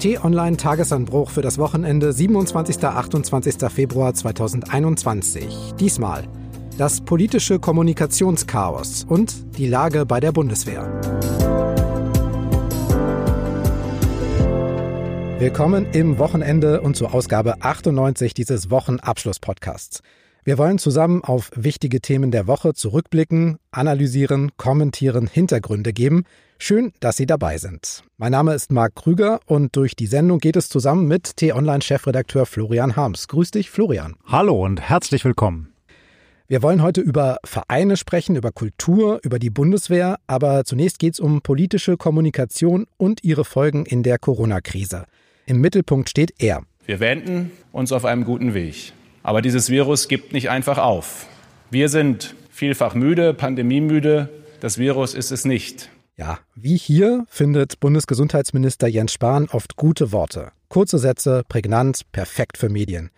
T-Online Tagesanbruch für das Wochenende 27. 28. Februar 2021. Diesmal das politische Kommunikationschaos und die Lage bei der Bundeswehr. Willkommen im Wochenende und zur Ausgabe 98 dieses Wochenabschluss-Podcasts. Wir wollen zusammen auf wichtige Themen der Woche zurückblicken, analysieren, kommentieren, Hintergründe geben. Schön, dass Sie dabei sind. Mein Name ist Marc Krüger und durch die Sendung geht es zusammen mit T-Online-Chefredakteur Florian Harms. Grüß dich, Florian. Hallo und herzlich willkommen. Wir wollen heute über Vereine sprechen, über Kultur, über die Bundeswehr, aber zunächst geht es um politische Kommunikation und ihre Folgen in der Corona-Krise. Im Mittelpunkt steht er. Wir wenden uns auf einem guten Weg. Aber dieses Virus gibt nicht einfach auf. Wir sind vielfach müde, pandemiemüde. Das Virus ist es nicht. Ja, wie hier findet Bundesgesundheitsminister Jens Spahn oft gute Worte. Kurze Sätze, prägnant, perfekt für Medien.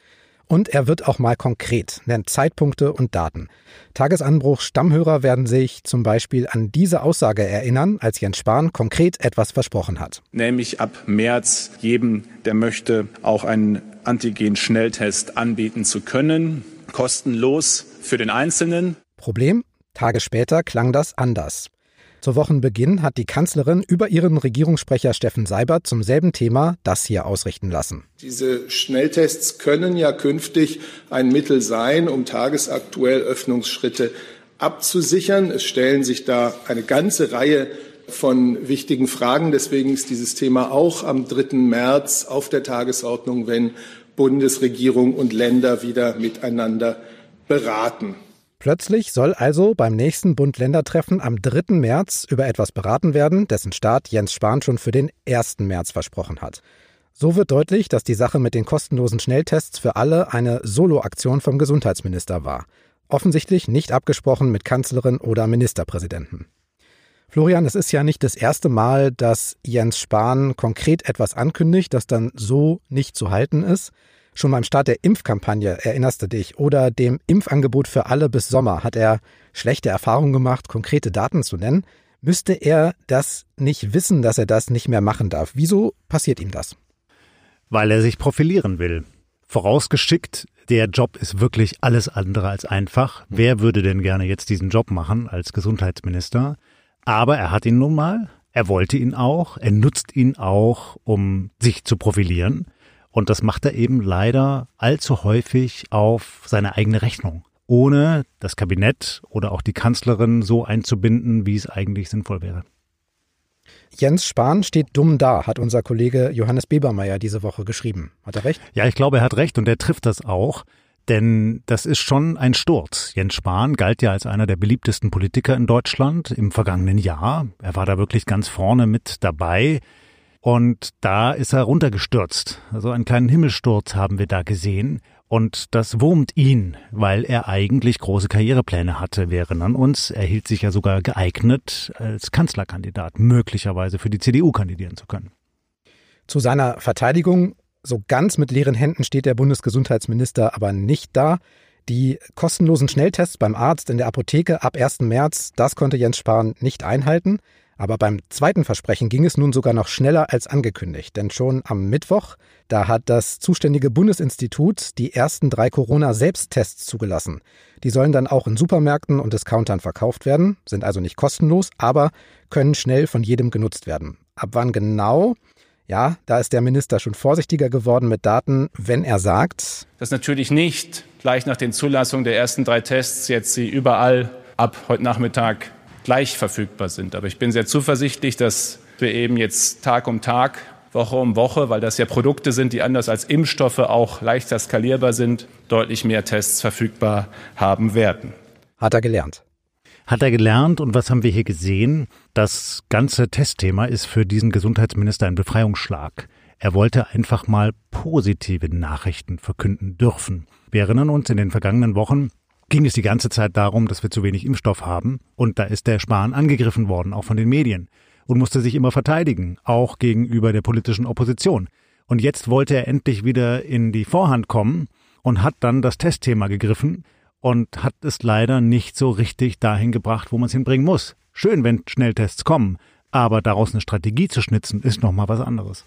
Und er wird auch mal konkret, nennt Zeitpunkte und Daten. Tagesanbruch Stammhörer werden sich zum Beispiel an diese Aussage erinnern, als Jens Spahn konkret etwas versprochen hat. Nämlich ab März jedem, der möchte, auch einen Antigen-Schnelltest anbieten zu können. Kostenlos für den Einzelnen. Problem? Tage später klang das anders. Zu Wochenbeginn hat die Kanzlerin über ihren Regierungssprecher Steffen Seibert zum selben Thema das hier ausrichten lassen. Diese Schnelltests können ja künftig ein Mittel sein, um tagesaktuell Öffnungsschritte abzusichern. Es stellen sich da eine ganze Reihe von wichtigen Fragen. Deswegen ist dieses Thema auch am 3. März auf der Tagesordnung, wenn Bundesregierung und Länder wieder miteinander beraten. Plötzlich soll also beim nächsten Bund-Länder-Treffen am 3. März über etwas beraten werden, dessen Start Jens Spahn schon für den 1. März versprochen hat. So wird deutlich, dass die Sache mit den kostenlosen Schnelltests für alle eine Soloaktion vom Gesundheitsminister war. Offensichtlich nicht abgesprochen mit Kanzlerin oder Ministerpräsidenten. Florian, es ist ja nicht das erste Mal, dass Jens Spahn konkret etwas ankündigt, das dann so nicht zu halten ist. Schon beim Start der Impfkampagne, erinnerst du dich, oder dem Impfangebot für alle bis Sommer hat er schlechte Erfahrungen gemacht, konkrete Daten zu nennen. Müsste er das nicht wissen, dass er das nicht mehr machen darf? Wieso passiert ihm das? Weil er sich profilieren will. Vorausgeschickt, der Job ist wirklich alles andere als einfach. Wer würde denn gerne jetzt diesen Job machen als Gesundheitsminister? Aber er hat ihn nun mal, er wollte ihn auch, er nutzt ihn auch, um sich zu profilieren. Und das macht er eben leider allzu häufig auf seine eigene Rechnung, ohne das Kabinett oder auch die Kanzlerin so einzubinden, wie es eigentlich sinnvoll wäre. Jens Spahn steht dumm da, hat unser Kollege Johannes Bebermeier diese Woche geschrieben. Hat er recht? Ja, ich glaube, er hat recht und er trifft das auch. Denn das ist schon ein Sturz. Jens Spahn galt ja als einer der beliebtesten Politiker in Deutschland im vergangenen Jahr. Er war da wirklich ganz vorne mit dabei. Und da ist er runtergestürzt. Also einen kleinen Himmelsturz haben wir da gesehen. Und das wurmt ihn, weil er eigentlich große Karrierepläne hatte. Wir erinnern uns, er hielt sich ja sogar geeignet, als Kanzlerkandidat möglicherweise für die CDU kandidieren zu können. Zu seiner Verteidigung, so ganz mit leeren Händen steht der Bundesgesundheitsminister aber nicht da. Die kostenlosen Schnelltests beim Arzt in der Apotheke ab 1. März, das konnte Jens Spahn nicht einhalten. Aber beim zweiten Versprechen ging es nun sogar noch schneller als angekündigt, denn schon am Mittwoch, da hat das zuständige Bundesinstitut die ersten drei Corona-Selbsttests zugelassen. Die sollen dann auch in Supermärkten und Discountern verkauft werden, sind also nicht kostenlos, aber können schnell von jedem genutzt werden. Ab wann genau? Ja, da ist der Minister schon vorsichtiger geworden mit Daten, wenn er sagt, dass natürlich nicht gleich nach den Zulassungen der ersten drei Tests jetzt sie überall ab heute Nachmittag gleich verfügbar sind. Aber ich bin sehr zuversichtlich, dass wir eben jetzt Tag um Tag, Woche um Woche, weil das ja Produkte sind, die anders als Impfstoffe auch leichter skalierbar sind, deutlich mehr Tests verfügbar haben werden. Hat er gelernt. Hat er gelernt und was haben wir hier gesehen? Das ganze Testthema ist für diesen Gesundheitsminister ein Befreiungsschlag. Er wollte einfach mal positive Nachrichten verkünden dürfen. Wir erinnern uns, in den vergangenen Wochen ging es die ganze Zeit darum, dass wir zu wenig Impfstoff haben. Und da ist der Spahn angegriffen worden, auch von den Medien. Und musste sich immer verteidigen, auch gegenüber der politischen Opposition. Und jetzt wollte er endlich wieder in die Vorhand kommen und hat dann das Testthema gegriffen und hat es leider nicht so richtig dahin gebracht, wo man es hinbringen muss. Schön, wenn Schnelltests kommen, aber daraus eine Strategie zu schnitzen, ist nochmal was anderes.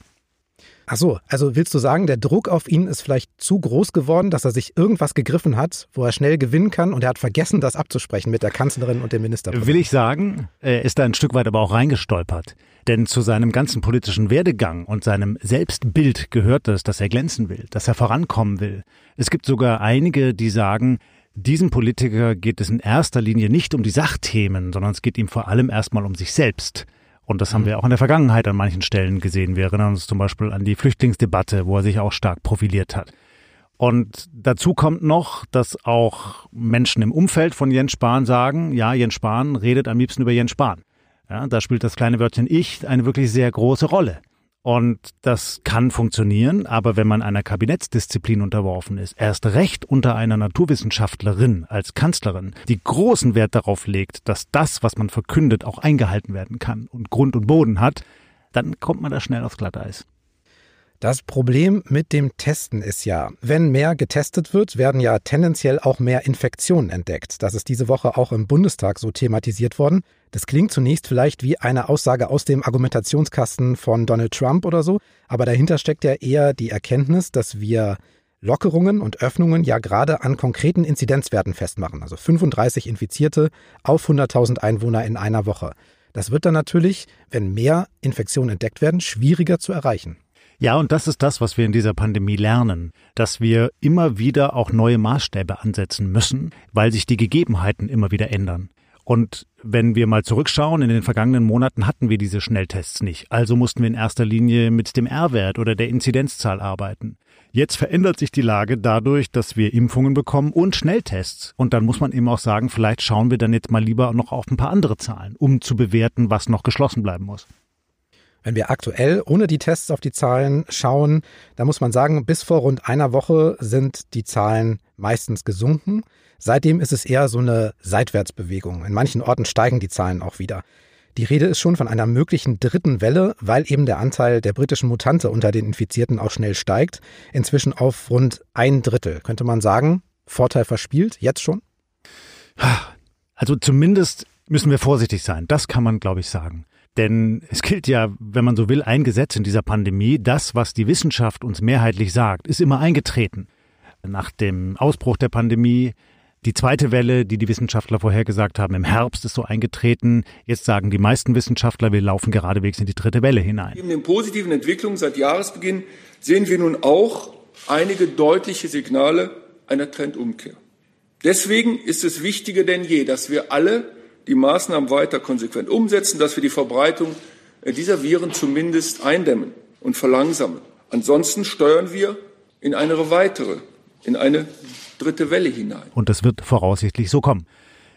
Ach so, also willst du sagen, der Druck auf ihn ist vielleicht zu groß geworden, dass er sich irgendwas gegriffen hat, wo er schnell gewinnen kann und er hat vergessen, das abzusprechen mit der Kanzlerin und dem Minister? Will ich sagen, er ist da ein Stück weit aber auch reingestolpert. Denn zu seinem ganzen politischen Werdegang und seinem Selbstbild gehört es, dass er glänzen will, dass er vorankommen will. Es gibt sogar einige, die sagen, diesem Politiker geht es in erster Linie nicht um die Sachthemen, sondern es geht ihm vor allem erstmal um sich selbst. Und das haben mhm. wir auch in der Vergangenheit an manchen Stellen gesehen. Wir erinnern uns zum Beispiel an die Flüchtlingsdebatte, wo er sich auch stark profiliert hat. Und dazu kommt noch, dass auch Menschen im Umfeld von Jens Spahn sagen, ja, Jens Spahn redet am liebsten über Jens Spahn. Ja, da spielt das kleine Wörtchen Ich eine wirklich sehr große Rolle. Und das kann funktionieren, aber wenn man einer Kabinettsdisziplin unterworfen ist, erst recht unter einer Naturwissenschaftlerin als Kanzlerin, die großen Wert darauf legt, dass das, was man verkündet, auch eingehalten werden kann und Grund und Boden hat, dann kommt man da schnell aufs Glatteis. Das Problem mit dem Testen ist ja, wenn mehr getestet wird, werden ja tendenziell auch mehr Infektionen entdeckt. Das ist diese Woche auch im Bundestag so thematisiert worden. Das klingt zunächst vielleicht wie eine Aussage aus dem Argumentationskasten von Donald Trump oder so, aber dahinter steckt ja eher die Erkenntnis, dass wir Lockerungen und Öffnungen ja gerade an konkreten Inzidenzwerten festmachen, also 35 Infizierte auf 100.000 Einwohner in einer Woche. Das wird dann natürlich, wenn mehr Infektionen entdeckt werden, schwieriger zu erreichen. Ja, und das ist das, was wir in dieser Pandemie lernen, dass wir immer wieder auch neue Maßstäbe ansetzen müssen, weil sich die Gegebenheiten immer wieder ändern. Und wenn wir mal zurückschauen, in den vergangenen Monaten hatten wir diese Schnelltests nicht. Also mussten wir in erster Linie mit dem R-Wert oder der Inzidenzzahl arbeiten. Jetzt verändert sich die Lage dadurch, dass wir Impfungen bekommen und Schnelltests. Und dann muss man eben auch sagen, vielleicht schauen wir dann jetzt mal lieber noch auf ein paar andere Zahlen, um zu bewerten, was noch geschlossen bleiben muss. Wenn wir aktuell ohne die Tests auf die Zahlen schauen, da muss man sagen, bis vor rund einer Woche sind die Zahlen meistens gesunken. Seitdem ist es eher so eine Seitwärtsbewegung. In manchen Orten steigen die Zahlen auch wieder. Die Rede ist schon von einer möglichen dritten Welle, weil eben der Anteil der britischen Mutante unter den Infizierten auch schnell steigt. Inzwischen auf rund ein Drittel. Könnte man sagen, Vorteil verspielt, jetzt schon? Also zumindest müssen wir vorsichtig sein. Das kann man, glaube ich, sagen. Denn es gilt ja, wenn man so will, ein Gesetz in dieser Pandemie. Das, was die Wissenschaft uns mehrheitlich sagt, ist immer eingetreten. Nach dem Ausbruch der Pandemie, die zweite Welle, die die Wissenschaftler vorhergesagt haben, im Herbst ist so eingetreten. Jetzt sagen die meisten Wissenschaftler, wir laufen geradewegs in die dritte Welle hinein. Neben den positiven Entwicklungen seit Jahresbeginn sehen wir nun auch einige deutliche Signale einer Trendumkehr. Deswegen ist es wichtiger denn je, dass wir alle die Maßnahmen weiter konsequent umsetzen, dass wir die Verbreitung äh, dieser Viren zumindest eindämmen und verlangsamen. Ansonsten steuern wir in eine weitere, in eine dritte Welle hinein. Und das wird voraussichtlich so kommen.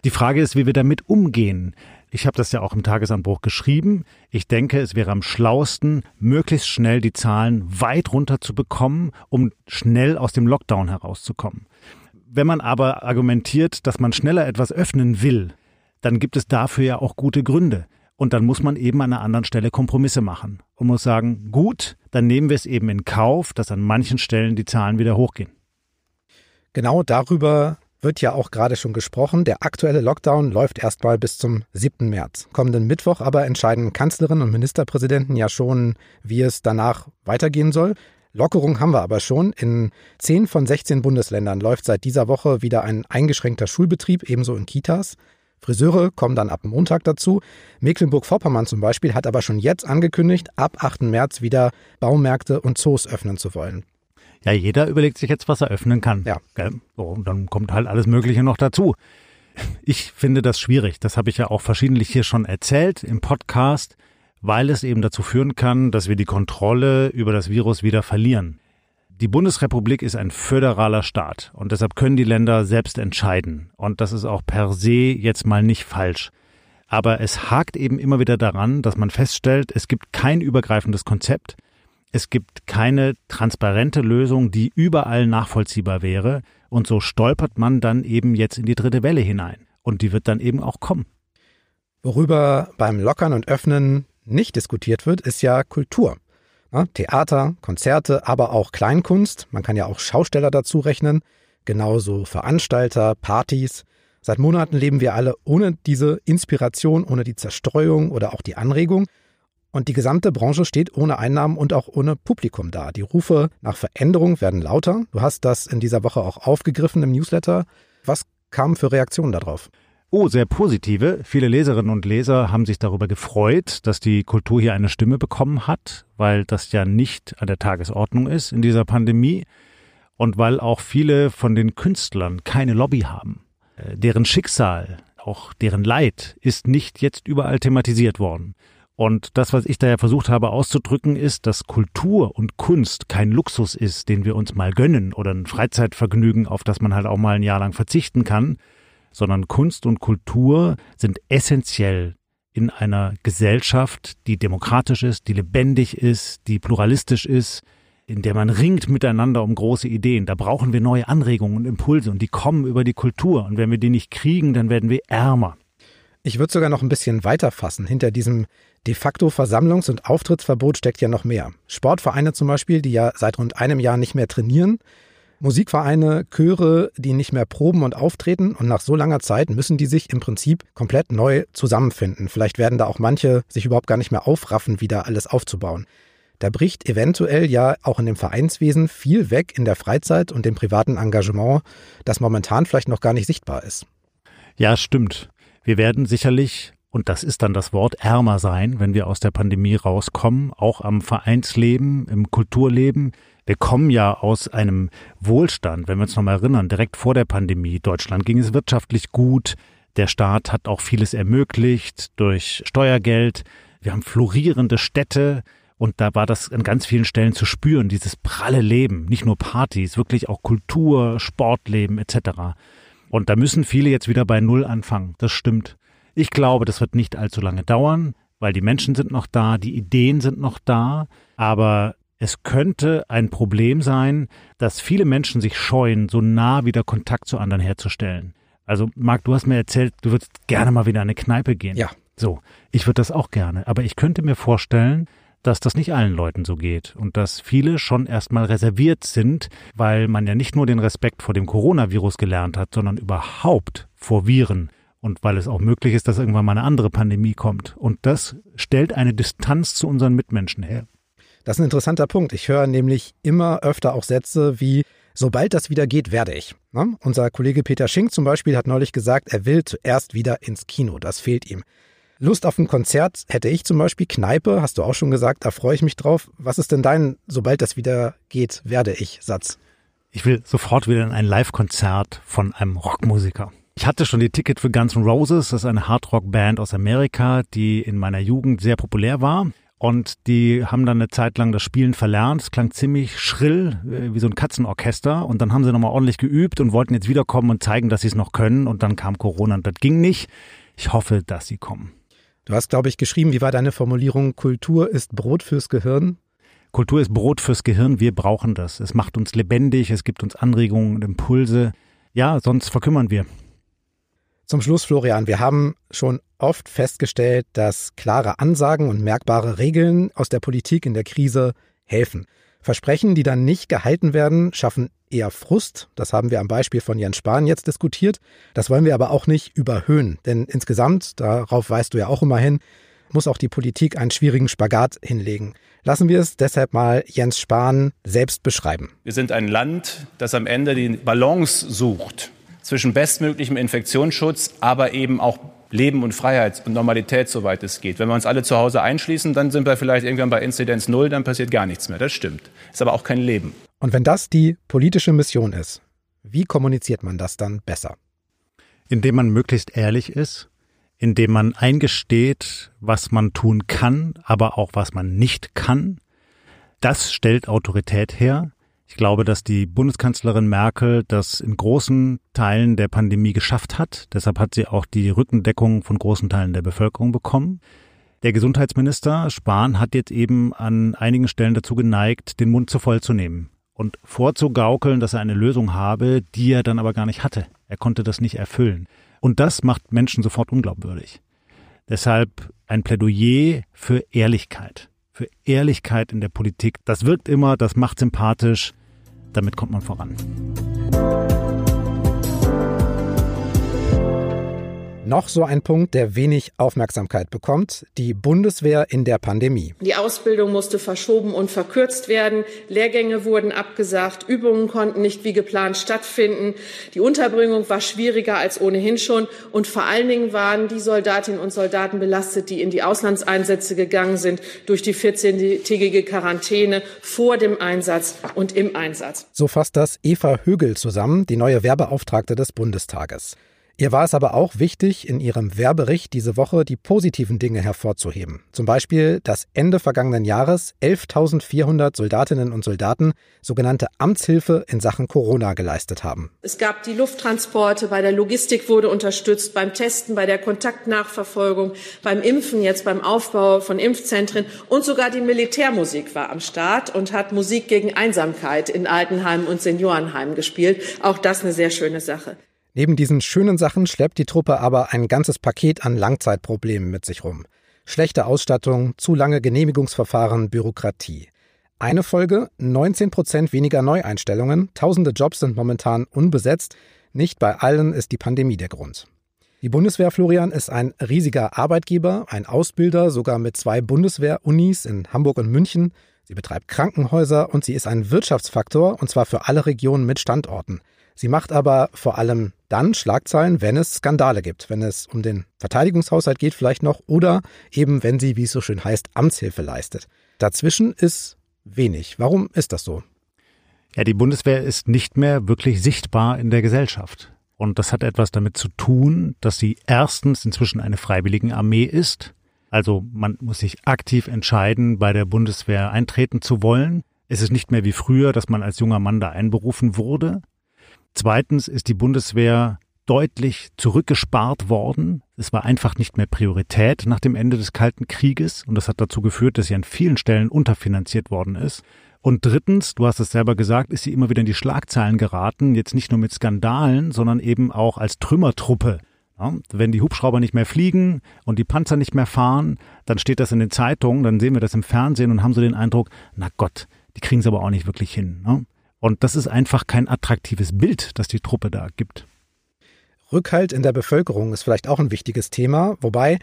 Die Frage ist, wie wir damit umgehen. Ich habe das ja auch im Tagesanbruch geschrieben. Ich denke, es wäre am schlausten, möglichst schnell die Zahlen weit runter zu bekommen, um schnell aus dem Lockdown herauszukommen. Wenn man aber argumentiert, dass man schneller etwas öffnen will, dann gibt es dafür ja auch gute Gründe. Und dann muss man eben an einer anderen Stelle Kompromisse machen und muss sagen, gut, dann nehmen wir es eben in Kauf, dass an manchen Stellen die Zahlen wieder hochgehen. Genau darüber wird ja auch gerade schon gesprochen. Der aktuelle Lockdown läuft erstmal bis zum 7. März. Kommenden Mittwoch aber entscheiden Kanzlerin und Ministerpräsidenten ja schon, wie es danach weitergehen soll. Lockerung haben wir aber schon. In 10 von 16 Bundesländern läuft seit dieser Woche wieder ein eingeschränkter Schulbetrieb, ebenso in Kitas. Friseure kommen dann ab Montag dazu. Mecklenburg-Vorpommern zum Beispiel hat aber schon jetzt angekündigt, ab 8. März wieder Baumärkte und Zoos öffnen zu wollen. Ja, jeder überlegt sich jetzt, was er öffnen kann. Ja. Und dann kommt halt alles Mögliche noch dazu. Ich finde das schwierig. Das habe ich ja auch verschiedentlich hier schon erzählt im Podcast, weil es eben dazu führen kann, dass wir die Kontrolle über das Virus wieder verlieren. Die Bundesrepublik ist ein föderaler Staat und deshalb können die Länder selbst entscheiden. Und das ist auch per se jetzt mal nicht falsch. Aber es hakt eben immer wieder daran, dass man feststellt, es gibt kein übergreifendes Konzept. Es gibt keine transparente Lösung, die überall nachvollziehbar wäre. Und so stolpert man dann eben jetzt in die dritte Welle hinein. Und die wird dann eben auch kommen. Worüber beim Lockern und Öffnen nicht diskutiert wird, ist ja Kultur. Theater, Konzerte, aber auch Kleinkunst. Man kann ja auch Schausteller dazu rechnen. Genauso Veranstalter, Partys. Seit Monaten leben wir alle ohne diese Inspiration, ohne die Zerstreuung oder auch die Anregung. Und die gesamte Branche steht ohne Einnahmen und auch ohne Publikum da. Die Rufe nach Veränderung werden lauter. Du hast das in dieser Woche auch aufgegriffen im Newsletter. Was kamen für Reaktionen darauf? Oh, sehr positive. Viele Leserinnen und Leser haben sich darüber gefreut, dass die Kultur hier eine Stimme bekommen hat, weil das ja nicht an der Tagesordnung ist in dieser Pandemie und weil auch viele von den Künstlern keine Lobby haben. Äh, deren Schicksal, auch deren Leid ist nicht jetzt überall thematisiert worden. Und das, was ich da ja versucht habe auszudrücken, ist, dass Kultur und Kunst kein Luxus ist, den wir uns mal gönnen oder ein Freizeitvergnügen, auf das man halt auch mal ein Jahr lang verzichten kann, sondern Kunst und Kultur sind essentiell in einer Gesellschaft, die demokratisch ist, die lebendig ist, die pluralistisch ist, in der man ringt miteinander um große Ideen. Da brauchen wir neue Anregungen und Impulse und die kommen über die Kultur. Und wenn wir die nicht kriegen, dann werden wir ärmer. Ich würde sogar noch ein bisschen weiter fassen. Hinter diesem de facto Versammlungs- und Auftrittsverbot steckt ja noch mehr. Sportvereine zum Beispiel, die ja seit rund einem Jahr nicht mehr trainieren, Musikvereine, Chöre, die nicht mehr proben und auftreten und nach so langer Zeit müssen die sich im Prinzip komplett neu zusammenfinden. Vielleicht werden da auch manche sich überhaupt gar nicht mehr aufraffen, wieder alles aufzubauen. Da bricht eventuell ja auch in dem Vereinswesen viel weg in der Freizeit und dem privaten Engagement, das momentan vielleicht noch gar nicht sichtbar ist. Ja, stimmt. Wir werden sicherlich und das ist dann das Wort ärmer sein, wenn wir aus der Pandemie rauskommen, auch am Vereinsleben, im Kulturleben. Wir kommen ja aus einem Wohlstand, wenn wir uns nochmal erinnern, direkt vor der Pandemie. Deutschland ging es wirtschaftlich gut. Der Staat hat auch vieles ermöglicht durch Steuergeld. Wir haben florierende Städte. Und da war das an ganz vielen Stellen zu spüren, dieses pralle Leben, nicht nur Partys, wirklich auch Kultur, Sportleben etc. Und da müssen viele jetzt wieder bei Null anfangen. Das stimmt. Ich glaube, das wird nicht allzu lange dauern, weil die Menschen sind noch da, die Ideen sind noch da, aber es könnte ein Problem sein, dass viele Menschen sich scheuen, so nah wieder Kontakt zu anderen herzustellen. Also, Marc, du hast mir erzählt, du würdest gerne mal wieder in eine Kneipe gehen. Ja. So, ich würde das auch gerne. Aber ich könnte mir vorstellen, dass das nicht allen Leuten so geht und dass viele schon erstmal reserviert sind, weil man ja nicht nur den Respekt vor dem Coronavirus gelernt hat, sondern überhaupt vor Viren und weil es auch möglich ist, dass irgendwann mal eine andere Pandemie kommt. Und das stellt eine Distanz zu unseren Mitmenschen her. Das ist ein interessanter Punkt. Ich höre nämlich immer öfter auch Sätze wie, sobald das wieder geht, werde ich. Ne? Unser Kollege Peter Schink zum Beispiel hat neulich gesagt, er will zuerst wieder ins Kino. Das fehlt ihm. Lust auf ein Konzert hätte ich zum Beispiel. Kneipe, hast du auch schon gesagt, da freue ich mich drauf. Was ist denn dein, sobald das wieder geht, werde ich Satz? Ich will sofort wieder in ein Live-Konzert von einem Rockmusiker. Ich hatte schon die Ticket für Guns N' Roses, das ist eine Hardrock-Band aus Amerika, die in meiner Jugend sehr populär war. Und die haben dann eine Zeit lang das Spielen verlernt. Es klang ziemlich schrill, äh, wie so ein Katzenorchester. Und dann haben sie nochmal ordentlich geübt und wollten jetzt wiederkommen und zeigen, dass sie es noch können. Und dann kam Corona und das ging nicht. Ich hoffe, dass sie kommen. Du hast, glaube ich, geschrieben, wie war deine Formulierung? Kultur ist Brot fürs Gehirn? Kultur ist Brot fürs Gehirn. Wir brauchen das. Es macht uns lebendig. Es gibt uns Anregungen und Impulse. Ja, sonst verkümmern wir. Zum Schluss, Florian, wir haben schon oft festgestellt, dass klare Ansagen und merkbare Regeln aus der Politik in der Krise helfen. Versprechen, die dann nicht gehalten werden, schaffen eher Frust. Das haben wir am Beispiel von Jens Spahn jetzt diskutiert. Das wollen wir aber auch nicht überhöhen. Denn insgesamt, darauf weißt du ja auch immer hin, muss auch die Politik einen schwierigen Spagat hinlegen. Lassen wir es deshalb mal Jens Spahn selbst beschreiben. Wir sind ein Land, das am Ende die Balance sucht zwischen bestmöglichem Infektionsschutz, aber eben auch Leben und Freiheit und Normalität, soweit es geht. Wenn wir uns alle zu Hause einschließen, dann sind wir vielleicht irgendwann bei Inzidenz Null, dann passiert gar nichts mehr. Das stimmt. Ist aber auch kein Leben. Und wenn das die politische Mission ist, wie kommuniziert man das dann besser? Indem man möglichst ehrlich ist, indem man eingesteht, was man tun kann, aber auch was man nicht kann. Das stellt Autorität her. Ich glaube, dass die Bundeskanzlerin Merkel das in großen Teilen der Pandemie geschafft hat. Deshalb hat sie auch die Rückendeckung von großen Teilen der Bevölkerung bekommen. Der Gesundheitsminister Spahn hat jetzt eben an einigen Stellen dazu geneigt, den Mund zu voll zu nehmen und vorzugaukeln, dass er eine Lösung habe, die er dann aber gar nicht hatte. Er konnte das nicht erfüllen. Und das macht Menschen sofort unglaubwürdig. Deshalb ein Plädoyer für Ehrlichkeit. Für Ehrlichkeit in der Politik. Das wirkt immer, das macht sympathisch. Damit kommt man voran. Noch so ein Punkt, der wenig Aufmerksamkeit bekommt, die Bundeswehr in der Pandemie. Die Ausbildung musste verschoben und verkürzt werden, Lehrgänge wurden abgesagt, Übungen konnten nicht wie geplant stattfinden, die Unterbringung war schwieriger als ohnehin schon und vor allen Dingen waren die Soldatinnen und Soldaten belastet, die in die Auslandseinsätze gegangen sind durch die 14-tägige Quarantäne vor dem Einsatz und im Einsatz. So fasst das Eva Högel zusammen, die neue Wehrbeauftragte des Bundestages. Ihr war es aber auch wichtig, in ihrem Wehrbericht diese Woche die positiven Dinge hervorzuheben. Zum Beispiel, dass Ende vergangenen Jahres 11.400 Soldatinnen und Soldaten sogenannte Amtshilfe in Sachen Corona geleistet haben. Es gab die Lufttransporte, bei der Logistik wurde unterstützt, beim Testen, bei der Kontaktnachverfolgung, beim Impfen, jetzt beim Aufbau von Impfzentren und sogar die Militärmusik war am Start und hat Musik gegen Einsamkeit in Altenheimen und Seniorenheimen gespielt. Auch das eine sehr schöne Sache. Neben diesen schönen Sachen schleppt die Truppe aber ein ganzes Paket an Langzeitproblemen mit sich rum. Schlechte Ausstattung, zu lange Genehmigungsverfahren, Bürokratie. Eine Folge, 19 Prozent weniger Neueinstellungen, tausende Jobs sind momentan unbesetzt. Nicht bei allen ist die Pandemie der Grund. Die Bundeswehr, Florian, ist ein riesiger Arbeitgeber, ein Ausbilder, sogar mit zwei Bundeswehr-Unis in Hamburg und München. Sie betreibt Krankenhäuser und sie ist ein Wirtschaftsfaktor, und zwar für alle Regionen mit Standorten. Sie macht aber vor allem dann Schlagzeilen, wenn es Skandale gibt, wenn es um den Verteidigungshaushalt geht vielleicht noch oder eben wenn sie, wie es so schön heißt, Amtshilfe leistet. Dazwischen ist wenig. Warum ist das so? Ja, die Bundeswehr ist nicht mehr wirklich sichtbar in der Gesellschaft. Und das hat etwas damit zu tun, dass sie erstens inzwischen eine Freiwilligenarmee ist. Also man muss sich aktiv entscheiden, bei der Bundeswehr eintreten zu wollen. Es ist nicht mehr wie früher, dass man als junger Mann da einberufen wurde. Zweitens ist die Bundeswehr deutlich zurückgespart worden. Es war einfach nicht mehr Priorität nach dem Ende des Kalten Krieges und das hat dazu geführt, dass sie an vielen Stellen unterfinanziert worden ist. Und drittens, du hast es selber gesagt, ist sie immer wieder in die Schlagzeilen geraten, jetzt nicht nur mit Skandalen, sondern eben auch als Trümmertruppe. Ja, wenn die Hubschrauber nicht mehr fliegen und die Panzer nicht mehr fahren, dann steht das in den Zeitungen, dann sehen wir das im Fernsehen und haben so den Eindruck, na Gott, die kriegen es aber auch nicht wirklich hin. Ne? Und das ist einfach kein attraktives Bild, das die Truppe da gibt. Rückhalt in der Bevölkerung ist vielleicht auch ein wichtiges Thema, wobei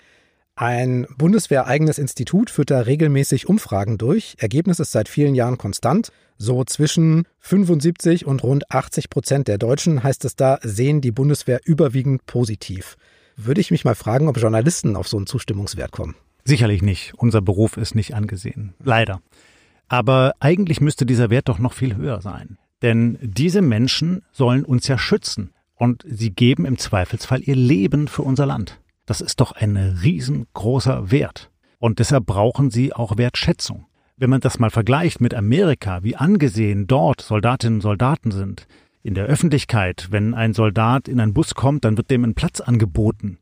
ein bundeswehreigenes Institut führt da regelmäßig Umfragen durch. Ergebnis ist seit vielen Jahren konstant. So zwischen 75 und rund 80 Prozent der Deutschen, heißt es da, sehen die Bundeswehr überwiegend positiv. Würde ich mich mal fragen, ob Journalisten auf so einen Zustimmungswert kommen. Sicherlich nicht. Unser Beruf ist nicht angesehen. Leider. Aber eigentlich müsste dieser Wert doch noch viel höher sein. Denn diese Menschen sollen uns ja schützen. Und sie geben im Zweifelsfall ihr Leben für unser Land. Das ist doch ein riesengroßer Wert. Und deshalb brauchen sie auch Wertschätzung. Wenn man das mal vergleicht mit Amerika, wie angesehen dort Soldatinnen und Soldaten sind, in der Öffentlichkeit, wenn ein Soldat in einen Bus kommt, dann wird dem ein Platz angeboten.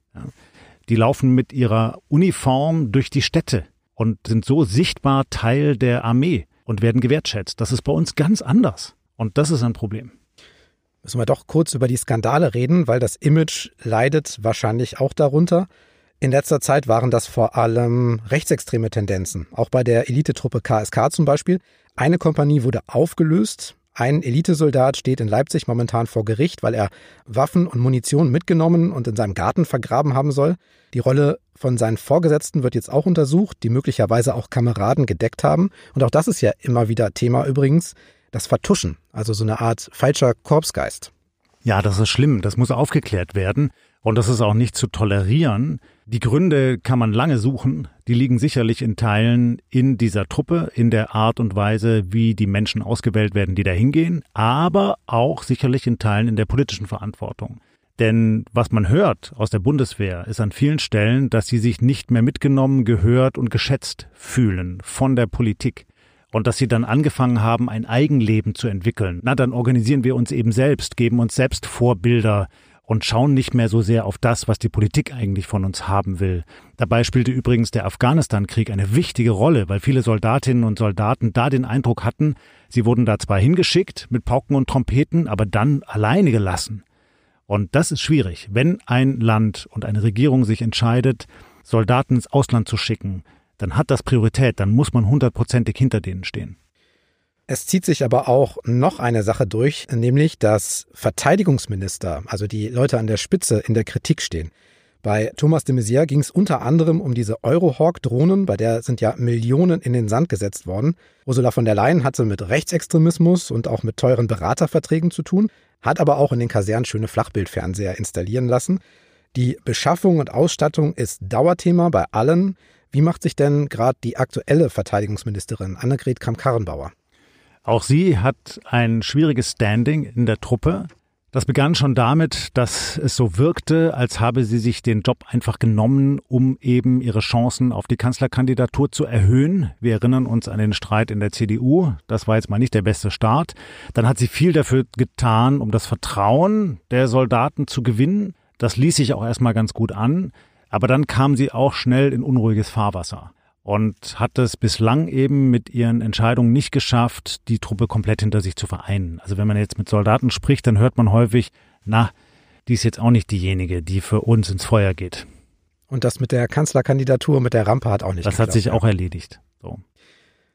Die laufen mit ihrer Uniform durch die Städte und sind so sichtbar Teil der Armee und werden gewertschätzt. Das ist bei uns ganz anders. Und das ist ein Problem. Müssen wir doch kurz über die Skandale reden, weil das Image leidet wahrscheinlich auch darunter. In letzter Zeit waren das vor allem rechtsextreme Tendenzen. Auch bei der Elitetruppe KSK zum Beispiel. Eine Kompanie wurde aufgelöst, ein Elitesoldat steht in Leipzig momentan vor Gericht, weil er Waffen und Munition mitgenommen und in seinem Garten vergraben haben soll. Die Rolle von seinen Vorgesetzten wird jetzt auch untersucht, die möglicherweise auch Kameraden gedeckt haben. Und auch das ist ja immer wieder Thema übrigens, das Vertuschen, also so eine Art falscher Korpsgeist. Ja, das ist schlimm, das muss aufgeklärt werden. Und das ist auch nicht zu tolerieren. Die Gründe kann man lange suchen. Die liegen sicherlich in Teilen in dieser Truppe, in der Art und Weise, wie die Menschen ausgewählt werden, die da hingehen, aber auch sicherlich in Teilen in der politischen Verantwortung. Denn was man hört aus der Bundeswehr ist an vielen Stellen, dass sie sich nicht mehr mitgenommen, gehört und geschätzt fühlen von der Politik. Und dass sie dann angefangen haben, ein Eigenleben zu entwickeln. Na, dann organisieren wir uns eben selbst, geben uns selbst Vorbilder, und schauen nicht mehr so sehr auf das, was die Politik eigentlich von uns haben will. Dabei spielte übrigens der Afghanistan-Krieg eine wichtige Rolle, weil viele Soldatinnen und Soldaten da den Eindruck hatten, sie wurden da zwar hingeschickt mit Pauken und Trompeten, aber dann alleine gelassen. Und das ist schwierig, wenn ein Land und eine Regierung sich entscheidet, Soldaten ins Ausland zu schicken, dann hat das Priorität, dann muss man hundertprozentig hinter denen stehen. Es zieht sich aber auch noch eine Sache durch, nämlich dass Verteidigungsminister, also die Leute an der Spitze, in der Kritik stehen. Bei Thomas de Maizière ging es unter anderem um diese Eurohawk-Drohnen, bei der sind ja Millionen in den Sand gesetzt worden. Ursula von der Leyen hatte mit Rechtsextremismus und auch mit teuren Beraterverträgen zu tun, hat aber auch in den Kasernen schöne Flachbildfernseher installieren lassen. Die Beschaffung und Ausstattung ist Dauerthema bei allen. Wie macht sich denn gerade die aktuelle Verteidigungsministerin Annegret Kramp-Karrenbauer? Auch sie hat ein schwieriges Standing in der Truppe. Das begann schon damit, dass es so wirkte, als habe sie sich den Job einfach genommen, um eben ihre Chancen auf die Kanzlerkandidatur zu erhöhen. Wir erinnern uns an den Streit in der CDU. Das war jetzt mal nicht der beste Start. Dann hat sie viel dafür getan, um das Vertrauen der Soldaten zu gewinnen. Das ließ sich auch erstmal ganz gut an. Aber dann kam sie auch schnell in unruhiges Fahrwasser und hat es bislang eben mit ihren Entscheidungen nicht geschafft, die Truppe komplett hinter sich zu vereinen. Also wenn man jetzt mit Soldaten spricht, dann hört man häufig, na, die ist jetzt auch nicht diejenige, die für uns ins Feuer geht. Und das mit der Kanzlerkandidatur, mit der Rampe hat auch nicht Das geklappt, hat sich ja. auch erledigt. So.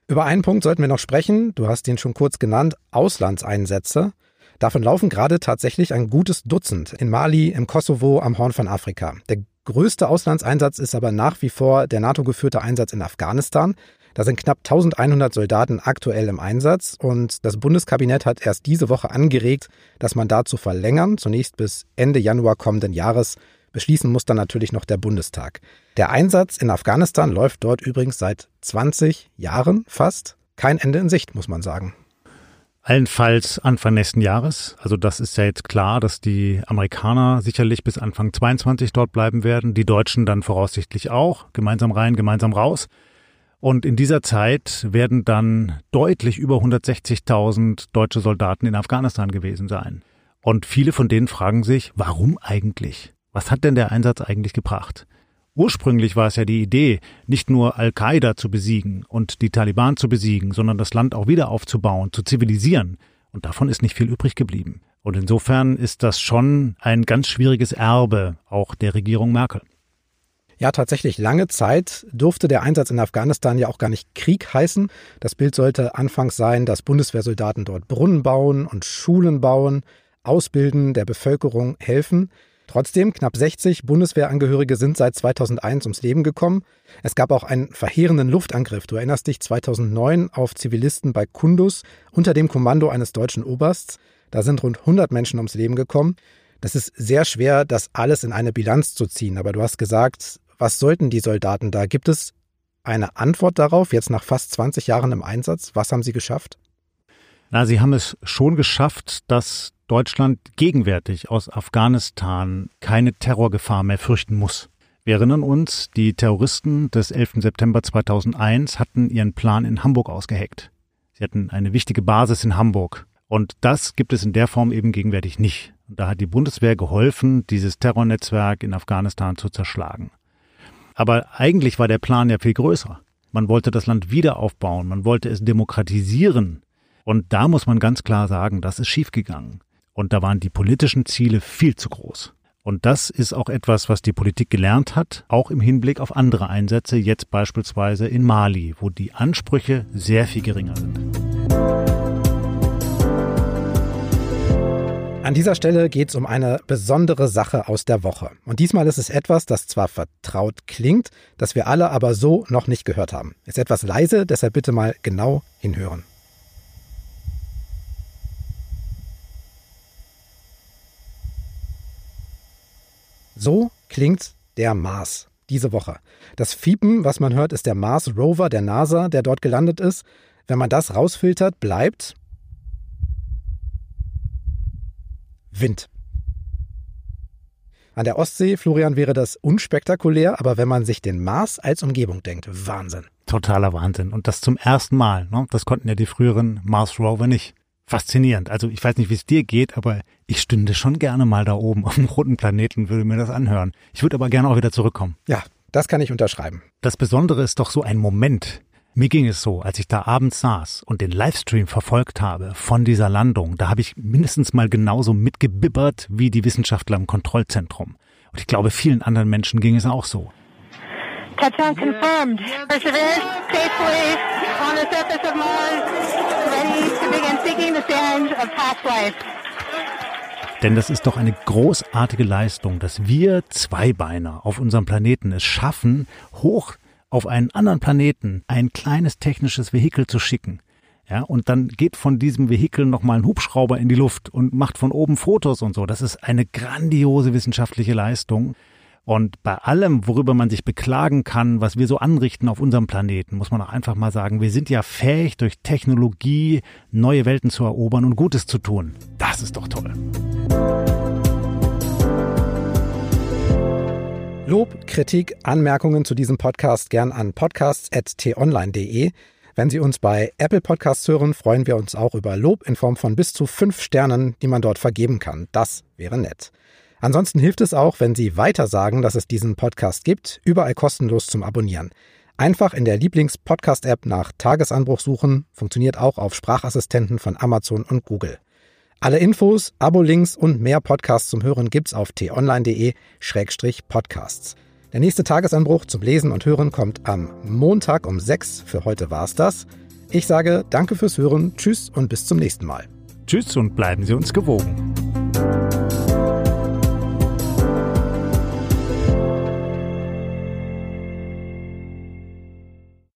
Über einen Punkt sollten wir noch sprechen. Du hast ihn schon kurz genannt. Auslandseinsätze. Davon laufen gerade tatsächlich ein gutes Dutzend. In Mali, im Kosovo, am Horn von Afrika. Der größte Auslandseinsatz ist aber nach wie vor der NATO-geführte Einsatz in Afghanistan. Da sind knapp 1100 Soldaten aktuell im Einsatz und das Bundeskabinett hat erst diese Woche angeregt, das Mandat zu verlängern, zunächst bis Ende Januar kommenden Jahres. Beschließen muss dann natürlich noch der Bundestag. Der Einsatz in Afghanistan läuft dort übrigens seit 20 Jahren fast. Kein Ende in Sicht, muss man sagen. Allenfalls Anfang nächsten Jahres. Also das ist ja jetzt klar, dass die Amerikaner sicherlich bis Anfang 22 dort bleiben werden, die Deutschen dann voraussichtlich auch, gemeinsam rein, gemeinsam raus. Und in dieser Zeit werden dann deutlich über 160.000 deutsche Soldaten in Afghanistan gewesen sein. Und viele von denen fragen sich, warum eigentlich? Was hat denn der Einsatz eigentlich gebracht? Ursprünglich war es ja die Idee, nicht nur Al-Qaida zu besiegen und die Taliban zu besiegen, sondern das Land auch wieder aufzubauen, zu zivilisieren. Und davon ist nicht viel übrig geblieben. Und insofern ist das schon ein ganz schwieriges Erbe auch der Regierung Merkel. Ja, tatsächlich lange Zeit durfte der Einsatz in Afghanistan ja auch gar nicht Krieg heißen. Das Bild sollte anfangs sein, dass Bundeswehrsoldaten dort Brunnen bauen und Schulen bauen, ausbilden, der Bevölkerung helfen. Trotzdem, knapp 60 Bundeswehrangehörige sind seit 2001 ums Leben gekommen. Es gab auch einen verheerenden Luftangriff. Du erinnerst dich 2009 auf Zivilisten bei Kundus unter dem Kommando eines deutschen Obersts. Da sind rund 100 Menschen ums Leben gekommen. Das ist sehr schwer, das alles in eine Bilanz zu ziehen. Aber du hast gesagt, was sollten die Soldaten da? Gibt es eine Antwort darauf, jetzt nach fast 20 Jahren im Einsatz? Was haben sie geschafft? Na, sie haben es schon geschafft, dass Deutschland gegenwärtig aus Afghanistan keine Terrorgefahr mehr fürchten muss. Wir erinnern uns, die Terroristen des 11. September 2001 hatten ihren Plan in Hamburg ausgeheckt. Sie hatten eine wichtige Basis in Hamburg. Und das gibt es in der Form eben gegenwärtig nicht. Und da hat die Bundeswehr geholfen, dieses Terrornetzwerk in Afghanistan zu zerschlagen. Aber eigentlich war der Plan ja viel größer. Man wollte das Land wieder aufbauen, man wollte es demokratisieren. Und da muss man ganz klar sagen, das ist schiefgegangen. Und da waren die politischen Ziele viel zu groß. Und das ist auch etwas, was die Politik gelernt hat, auch im Hinblick auf andere Einsätze, jetzt beispielsweise in Mali, wo die Ansprüche sehr viel geringer sind. An dieser Stelle geht es um eine besondere Sache aus der Woche. Und diesmal ist es etwas, das zwar vertraut klingt, das wir alle aber so noch nicht gehört haben. Ist etwas leise, deshalb bitte mal genau hinhören. So klingt der Mars diese Woche. Das Fiepen, was man hört, ist der Mars Rover der NASA, der dort gelandet ist. Wenn man das rausfiltert, bleibt Wind. An der Ostsee, Florian, wäre das unspektakulär, aber wenn man sich den Mars als Umgebung denkt, Wahnsinn. Totaler Wahnsinn. Und das zum ersten Mal. Ne? Das konnten ja die früheren Mars Rover nicht faszinierend. Also ich weiß nicht, wie es dir geht, aber ich stünde schon gerne mal da oben auf dem roten Planeten, würde mir das anhören. Ich würde aber gerne auch wieder zurückkommen. Ja, das kann ich unterschreiben. Das Besondere ist doch so ein Moment. Mir ging es so, als ich da abends saß und den Livestream verfolgt habe von dieser Landung, da habe ich mindestens mal genauso mitgebibbert wie die Wissenschaftler im Kontrollzentrum. Und ich glaube, vielen anderen Menschen ging es auch so. Touchdown confirmed. Perseverance safely on the surface of Mars, Denn das ist doch eine großartige Leistung, dass wir Zweibeiner auf unserem Planeten es schaffen, hoch auf einen anderen Planeten ein kleines technisches Vehikel zu schicken. Ja, und dann geht von diesem Vehikel nochmal ein Hubschrauber in die Luft und macht von oben Fotos und so. Das ist eine grandiose wissenschaftliche Leistung. Und bei allem, worüber man sich beklagen kann, was wir so anrichten auf unserem Planeten, muss man auch einfach mal sagen, wir sind ja fähig, durch Technologie neue Welten zu erobern und Gutes zu tun. Das ist doch toll. Lob, Kritik, Anmerkungen zu diesem Podcast gern an podcasts.tonline.de. Wenn Sie uns bei Apple Podcasts hören, freuen wir uns auch über Lob in Form von bis zu fünf Sternen, die man dort vergeben kann. Das wäre nett. Ansonsten hilft es auch, wenn Sie weiter sagen, dass es diesen Podcast gibt, überall kostenlos zum Abonnieren. Einfach in der Lieblings-Podcast-App nach Tagesanbruch suchen, funktioniert auch auf Sprachassistenten von Amazon und Google. Alle Infos, Abo-Links und mehr Podcasts zum Hören gibt's auf t-online.de-podcasts. Der nächste Tagesanbruch zum Lesen und Hören kommt am Montag um 6. Für heute war's das. Ich sage danke fürs Hören, tschüss und bis zum nächsten Mal. Tschüss und bleiben Sie uns gewogen.